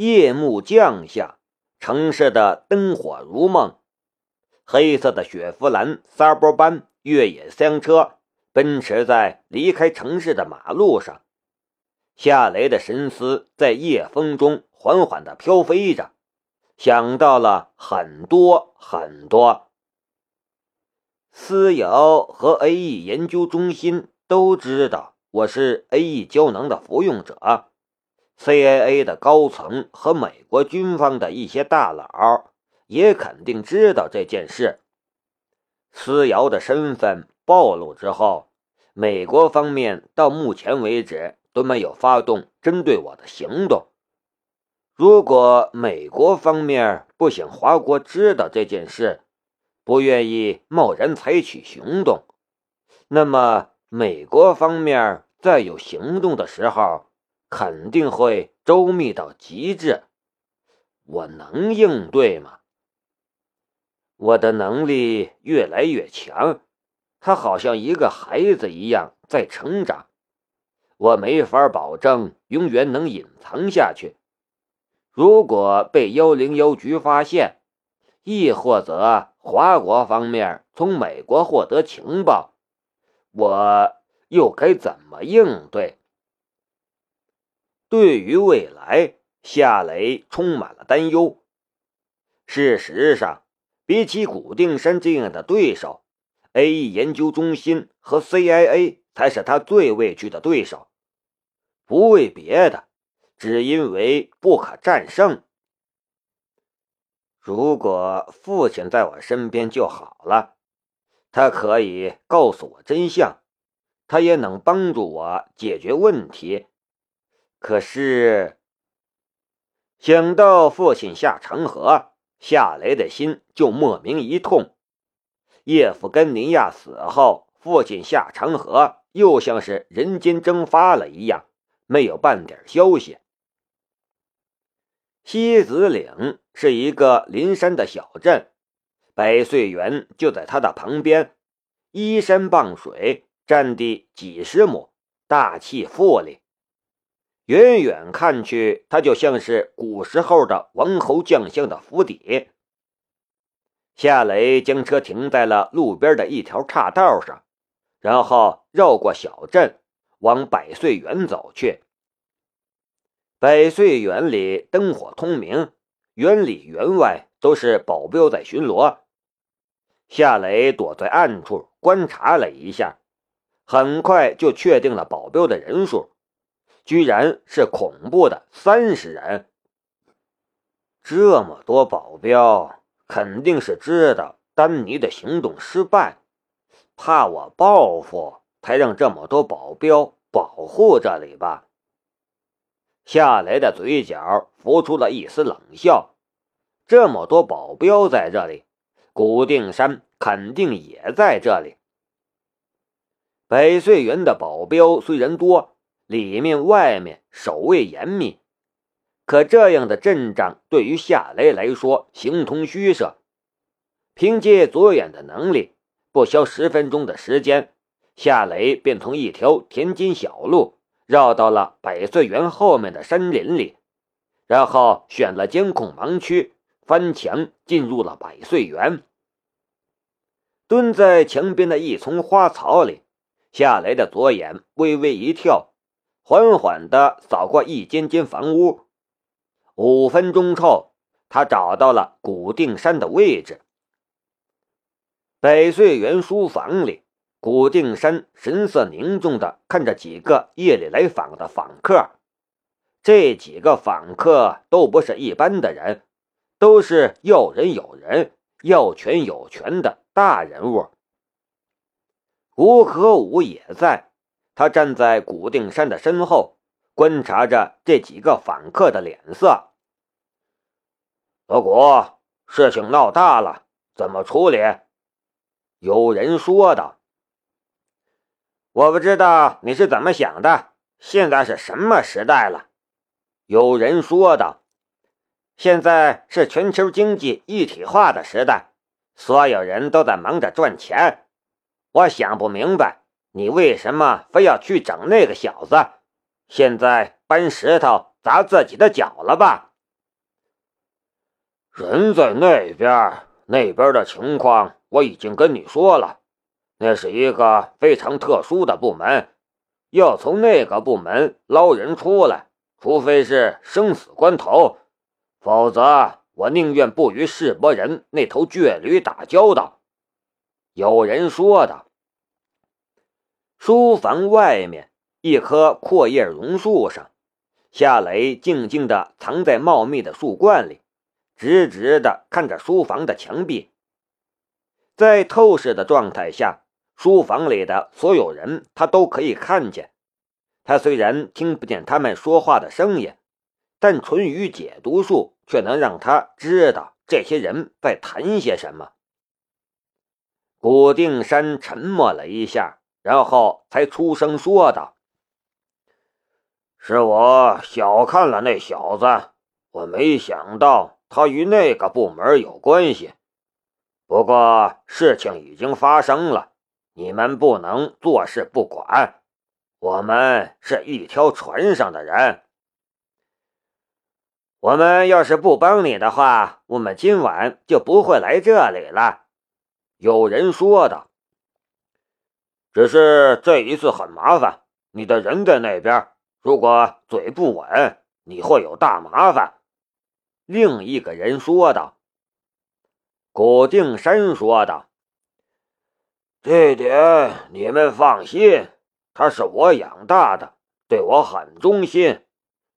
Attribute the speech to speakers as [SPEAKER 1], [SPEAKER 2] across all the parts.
[SPEAKER 1] 夜幕降下，城市的灯火如梦。黑色的雪佛兰萨博班越野厢车奔驰在离开城市的马路上，夏雷的神思在夜风中缓缓地飘飞着，想到了很多很多。思瑶和 A.E 研究中心都知道我是 A.E 胶囊的服用者。CIA 的高层和美国军方的一些大佬也肯定知道这件事。思瑶的身份暴露之后，美国方面到目前为止都没有发动针对我的行动。如果美国方面不想华国知道这件事，不愿意贸然采取行动，那么美国方面在有行动的时候。肯定会周密到极致，我能应对吗？我的能力越来越强，他好像一个孩子一样在成长，我没法保证永远能隐藏下去。如果被幺零幺局发现，亦或者华国方面从美国获得情报，我又该怎么应对？对于未来，夏雷充满了担忧。事实上，比起古定山这样的对手，A.E 研究中心和 CIA 才是他最畏惧的对手。不为别的，只因为不可战胜。如果父亲在我身边就好了，他可以告诉我真相，他也能帮助我解决问题。可是，想到父亲下长河，夏雷的心就莫名一痛。叶夫根尼亚死后，父亲下长河，又像是人间蒸发了一样，没有半点消息。西子岭是一个临山的小镇，百岁园就在它的旁边，依山傍水，占地几十亩，大气富丽。远远看去，它就像是古时候的王侯将相的府邸。夏雷将车停在了路边的一条岔道上，然后绕过小镇，往百岁园走去。百岁园里灯火通明，园里园外都是保镖在巡逻。夏雷躲在暗处观察了一下，很快就确定了保镖的人数。居然是恐怖的三十人，这么多保镖，肯定是知道丹尼的行动失败，怕我报复，才让这么多保镖保护这里吧。夏雷的嘴角浮出了一丝冷笑，这么多保镖在这里，古定山肯定也在这里。百岁园的保镖虽然多。里面外面守卫严密，可这样的阵仗对于夏雷来说形同虚设。凭借左眼的能力，不消十分钟的时间，夏雷便从一条田间小路绕到了百岁园后面的山林里，然后选了监控盲区，翻墙进入了百岁园。蹲在墙边的一丛花草里，夏雷的左眼微微一跳。缓缓地扫过一间间房屋，五分钟后，他找到了古定山的位置。百岁园书房里，古定山神色凝重地看着几个夜里来访的访客。这几个访客都不是一般的人，都是要人有人、要权有权的大人物。吴可武也在。他站在古定山的身后，观察着这几个访客的脸色。德国，事情闹大了，怎么处理？有人说道：“
[SPEAKER 2] 我不知道你是怎么想的。现在是什么时代了？”
[SPEAKER 1] 有人说道：“
[SPEAKER 2] 现在是全球经济一体化的时代，所有人都在忙着赚钱。我想不明白。”你为什么非要去整那个小子？现在搬石头砸自己的脚了吧？人在那边，那边的情况我已经跟你说了，那是一个非常特殊的部门，要从那个部门捞人出来，除非是生死关头，否则我宁愿不与世伯人那头倔驴打交道。”有人说的。书房外面，一棵阔叶榕树上，夏雷静静地藏在茂密的树冠里。直直的看着书房的墙壁，在透视的状态下，书房里的所有人他都可以看见。他虽然听不见他们说话的声音，但纯语解读术却能让他知道这些人在谈些什么。古定山沉默了一下，然后才出声说道：“是我小看了那小子，我没想到。”他与那个部门有关系，不过事情已经发生了，你们不能坐视不管。我们是一条船上的人，我们要是不帮你的话，我们今晚就不会来这里了。有人说道：“只是这一次很麻烦，你的人在那边，如果嘴不稳，你会有大麻烦。”另一个人说道：“古定山说道，这点你们放心，他是我养大的，对我很忠心，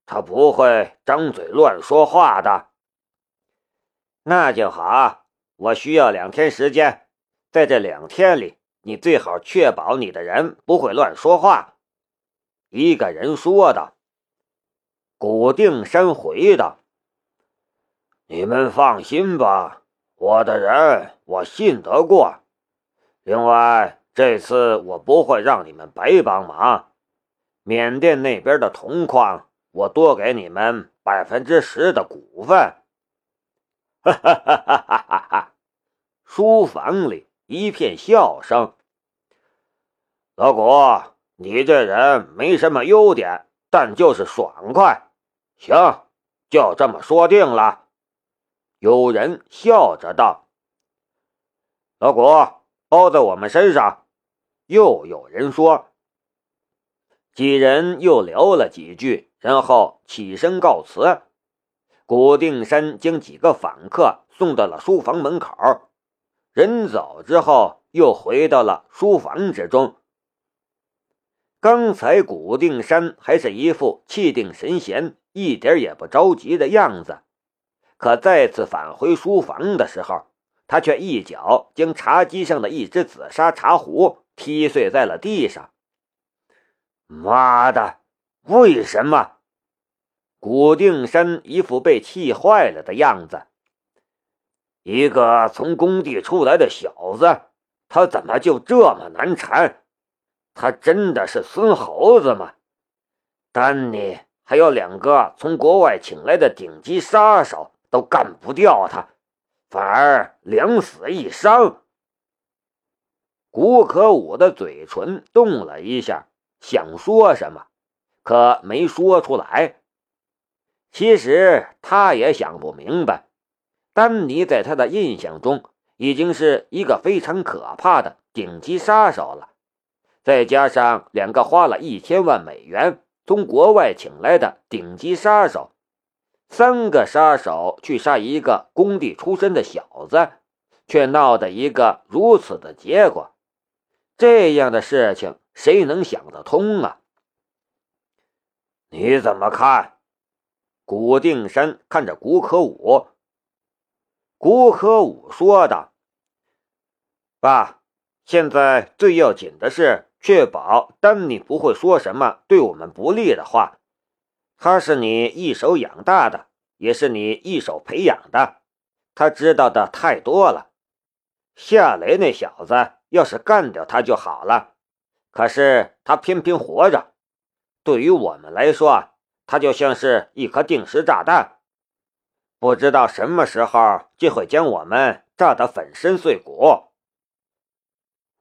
[SPEAKER 2] 他不会张嘴乱说话的。那就好，我需要两天时间，在这两天里，你最好确保你的人不会乱说话。”一个人说道。古定山回道。你们放心吧，我的人我信得过。另外，这次我不会让你们白帮忙。缅甸那边的铜矿，我多给你们百分之十的股份。哈哈哈哈哈哈！书房里一片笑声。老谷，你这人没什么优点，但就是爽快。行，就这么说定了。有人笑着道：“老谷，包在我们身上。”又有人说。几人又聊了几句，然后起身告辞。古定山将几个访客送到了书房门口。人走之后，又回到了书房之中。刚才古定山还是一副气定神闲、一点也不着急的样子。可再次返回书房的时候，他却一脚将茶几上的一只紫砂茶壶踢碎在了地上。妈的，为什么？古定山一副被气坏了的样子。一个从工地出来的小子，他怎么就这么难缠？他真的是孙猴子吗？丹尼还有两个从国外请来的顶级杀手。都干不掉他，反而两死一伤。古可武的嘴唇动了一下，想说什么，可没说出来。其实他也想不明白，丹尼在他的印象中已经是一个非常可怕的顶级杀手了，再加上两个花了一千万美元从国外请来的顶级杀手。三个杀手去杀一个工地出身的小子，却闹得一个如此的结果，这样的事情谁能想得通啊？你怎么看？古定山看着古可武。古可武说道：“爸，现在最要紧的是确保丹尼不会说什么对我们不利的话。”他是你一手养大的，也是你一手培养的，他知道的太多了。夏雷那小子要是干掉他就好了，可是他偏偏活着。对于我们来说，他就像是一颗定时炸弹，不知道什么时候就会将我们炸得粉身碎骨。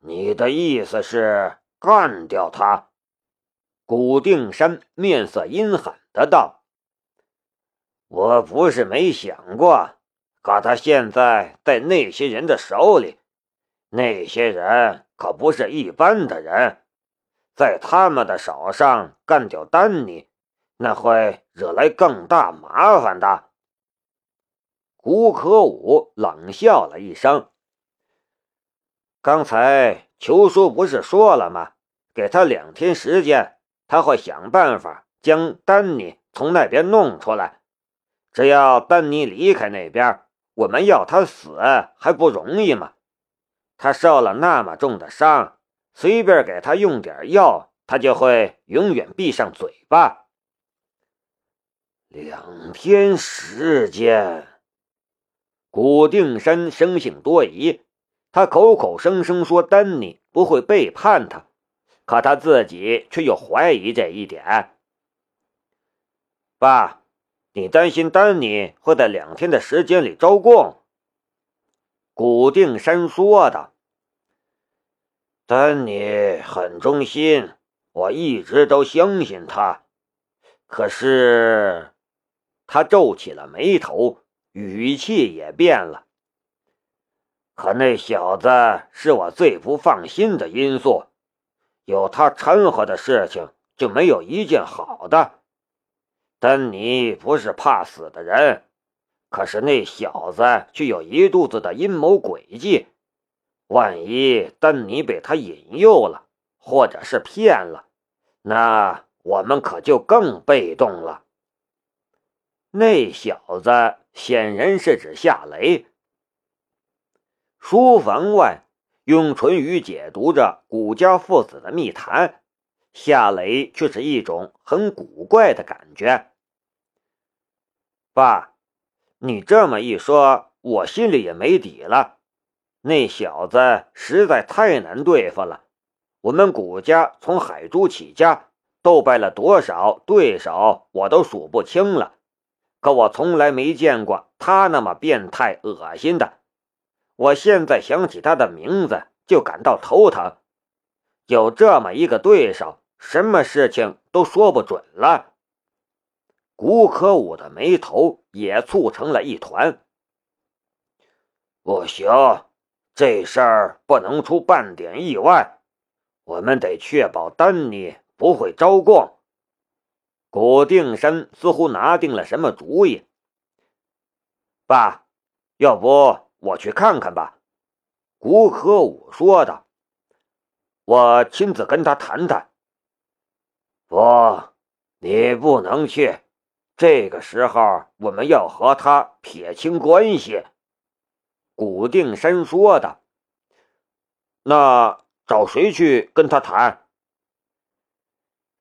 [SPEAKER 2] 你的意思是干掉他？古定山面色阴狠。的道：“我不是没想过，可他现在在那些人的手里，那些人可不是一般的人，在他们的手上干掉丹尼，那会惹来更大麻烦的。
[SPEAKER 1] 胡可武冷笑了一声：“刚才裘叔不是说了吗？给他两天时间，他会想办法将丹尼从那边弄出来。只要丹尼离开那边。”我们要他死还不容易吗？他受了那么重的伤，随便给他用点药，他就会永远闭上嘴巴。
[SPEAKER 2] 两天时间，
[SPEAKER 1] 古定山生性多疑，他口口声声说丹尼不会背叛他，可他自己却又怀疑这一点。爸。你担心丹尼会在两天的时间里招供？
[SPEAKER 2] 古定山说的：“丹尼很忠心，我一直都相信他。可是，
[SPEAKER 1] 他皱起了眉头，语气也变了。
[SPEAKER 2] 可那小子是我最不放心的因素，有他掺和的事情就没有一件好的。”丹尼不是怕死的人，可是那小子却有一肚子的阴谋诡计。万一丹尼被他引诱了，或者是骗了，那我们可就更被动了。
[SPEAKER 1] 那小子显然是指夏雷。书房外，用唇语解读着古家父子的密谈，夏雷却是一种很古怪的感觉。爸，你这么一说，我心里也没底了。那小子实在太难对付了。我们古家从海珠起家，斗败了多少对手，我都数不清了。可我从来没见过他那么变态恶心的。我现在想起他的名字就感到头疼。有这么一个对手，什么事情都说不准了。古可武的眉头也蹙成了一团。
[SPEAKER 2] 不行，这事儿不能出半点意外，我们得确保丹尼不会招供。
[SPEAKER 1] 古定山似乎拿定了什么主意。爸，要不我去看看吧？古可武说道。我亲自跟他谈谈。
[SPEAKER 2] 不，你不能去。这个时候，我们要和他撇清关系。”
[SPEAKER 1] 古定山说的。那找谁去跟他谈？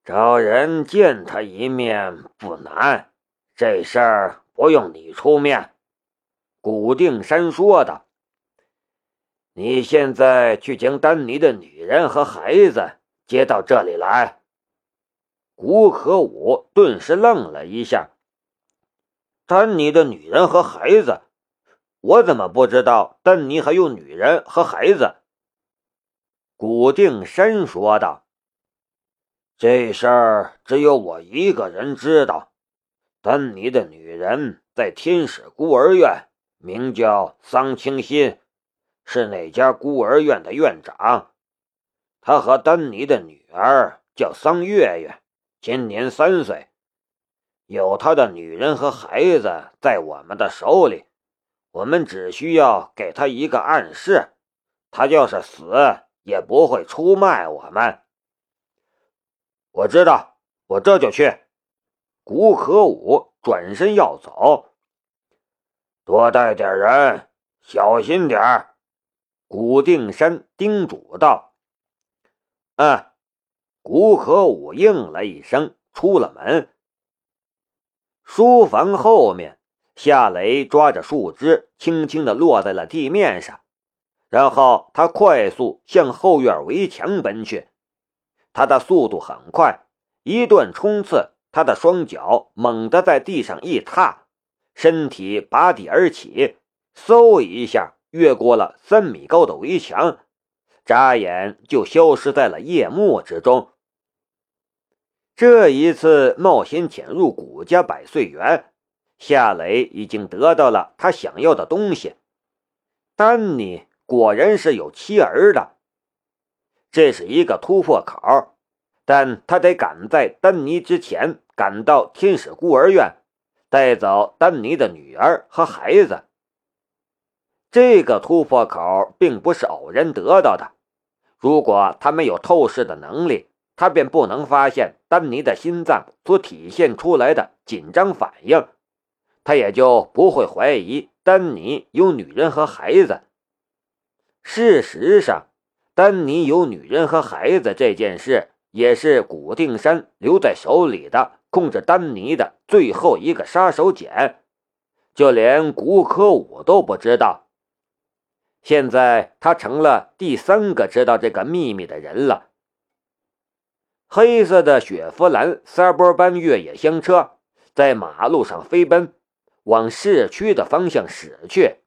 [SPEAKER 2] 找人见他一面不难，这事儿不用你出面。”
[SPEAKER 1] 古定山说的。
[SPEAKER 2] 你现在去将丹尼的女人和孩子接到这里来。”
[SPEAKER 1] 古可武顿时愣了一下。丹尼的女人和孩子，我怎么不知道丹尼还有女人和孩子？
[SPEAKER 2] 古定山说道：“这事儿只有我一个人知道。丹尼的女人在天使孤儿院，名叫桑清心，是那家孤儿院的院长。他和丹尼的女儿叫桑月月。”今年三岁，有他的女人和孩子在我们的手里，我们只需要给他一个暗示，他就是死也不会出卖我们。
[SPEAKER 1] 我知道，我这就去。古可武转身要走，
[SPEAKER 2] 多带点人，小心点儿。
[SPEAKER 1] 古定山叮嘱道：“嗯。”古可武应了一声，出了门。书房后面，夏雷抓着树枝，轻轻地落在了地面上，然后他快速向后院围墙奔去。他的速度很快，一段冲刺，他的双脚猛地在地上一踏，身体拔地而起，嗖一下越过了三米高的围墙。眨眼就消失在了夜幕之中。这一次冒险潜入古家百岁园，夏磊已经得到了他想要的东西。丹尼果然是有妻儿的，这是一个突破口，但他得赶在丹尼之前赶到天使孤儿院，带走丹尼的女儿和孩子。这个突破口并不是偶然得到的。如果他没有透视的能力，他便不能发现丹尼的心脏所体现出来的紧张反应，他也就不会怀疑丹尼有女人和孩子。事实上，丹尼有女人和孩子这件事，也是古定山留在手里的控制丹尼的最后一个杀手锏，就连古科武都不知道。现在他成了第三个知道这个秘密的人了。黑色的雪佛兰三波班越野厢车在马路上飞奔，往市区的方向驶去。